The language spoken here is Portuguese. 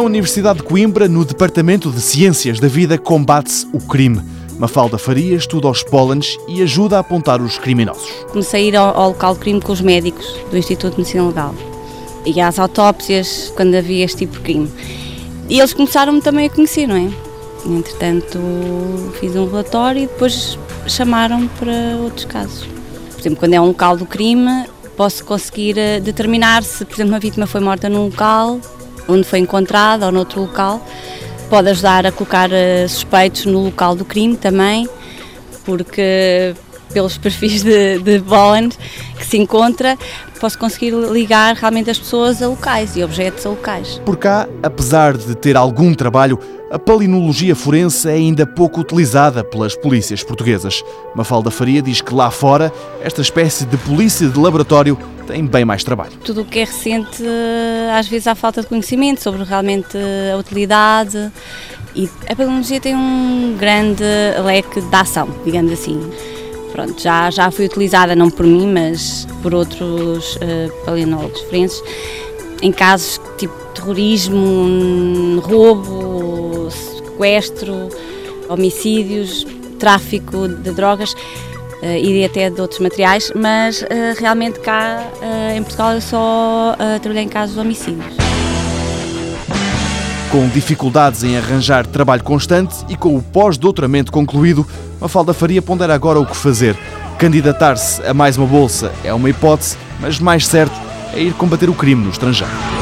Universidade de Coimbra, no Departamento de Ciências da Vida, combate-se o crime. Mafalda Faria estuda os pólenes e ajuda a apontar os criminosos. Comecei a ir ao, ao local de crime com os médicos do Instituto de Medicina Legal e às autópsias quando havia este tipo de crime. E eles começaram-me também a conhecer, não é? Entretanto, fiz um relatório e depois chamaram para outros casos. Por exemplo, quando é um local do crime, posso conseguir eh, determinar se, por exemplo, uma vítima foi morta num local onde foi encontrada ou noutro local. Pode ajudar a colocar eh, suspeitos no local do crime também, porque pelos perfis de, de Bowen que se encontra, posso conseguir ligar realmente as pessoas a locais e objetos a locais. Por cá, apesar de ter algum trabalho, a palinologia forense é ainda pouco utilizada pelas polícias portuguesas. Mafalda Faria diz que lá fora, esta espécie de polícia de laboratório tem bem mais trabalho. Tudo o que é recente, às vezes há falta de conhecimento sobre realmente a utilidade e a palinologia tem um grande leque de ação, digamos assim. Pronto, já, já foi utilizada não por mim, mas por outros uh, palinólogos forenses em casos tipo terrorismo, roubo, sequestro, homicídios, tráfico de drogas uh, e até de outros materiais, mas uh, realmente cá uh, em Portugal eu só trabalhei em casos de homicídios. Com dificuldades em arranjar trabalho constante e com o pós-doutoramento concluído, Mafalda Faria pondera agora o que fazer. Candidatar-se a mais uma bolsa é uma hipótese, mas mais certo é ir combater o crime no estrangeiro.